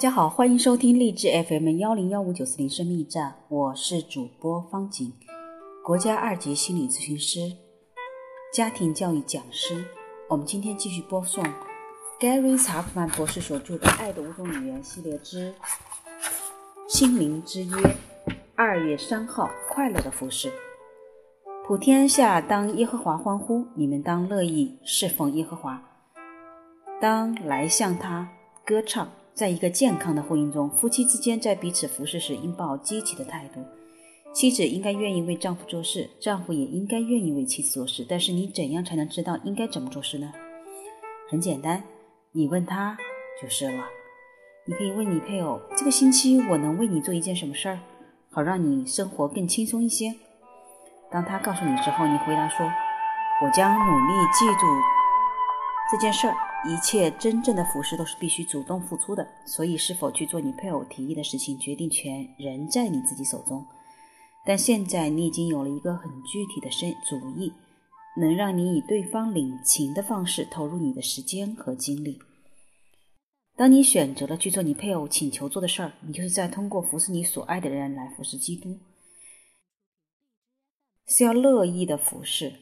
大家好，欢迎收听励志 FM 幺零幺五九四零生命驿站，我是主播方景，国家二级心理咨询师、家庭教育讲师。我们今天继续播送 Gary 查普曼博士所著的《爱的五种语言》系列之《心灵之约》二月三号快乐的服饰。普天下当耶和华欢呼，你们当乐意侍奉耶和华，当来向他歌唱。在一个健康的婚姻中，夫妻之间在彼此服侍时应抱积极的态度。妻子应该愿意为丈夫做事，丈夫也应该愿意为妻子做事。但是你怎样才能知道应该怎么做事呢？很简单，你问他就是了。你可以问你配偶：“这个星期我能为你做一件什么事儿，好让你生活更轻松一些？”当他告诉你之后，你回答说：“我将努力记住这件事儿。”一切真正的服饰都是必须主动付出的，所以是否去做你配偶提议的事情，决定权仍在你自己手中。但现在你已经有了一个很具体的生主意，能让你以对方领情的方式投入你的时间和精力。当你选择了去做你配偶请求做的事儿，你就是在通过服侍你所爱的人来服侍基督，是要乐意的服侍。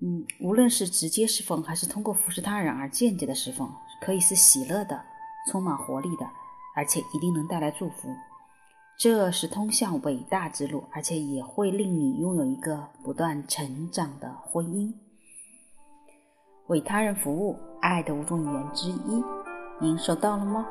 嗯，无论是直接侍奉，还是通过服侍他人而间接的侍奉，可以是喜乐的、充满活力的，而且一定能带来祝福。这是通向伟大之路，而且也会令你拥有一个不断成长的婚姻。为他人服务，爱的五种语言之一，您收到了吗？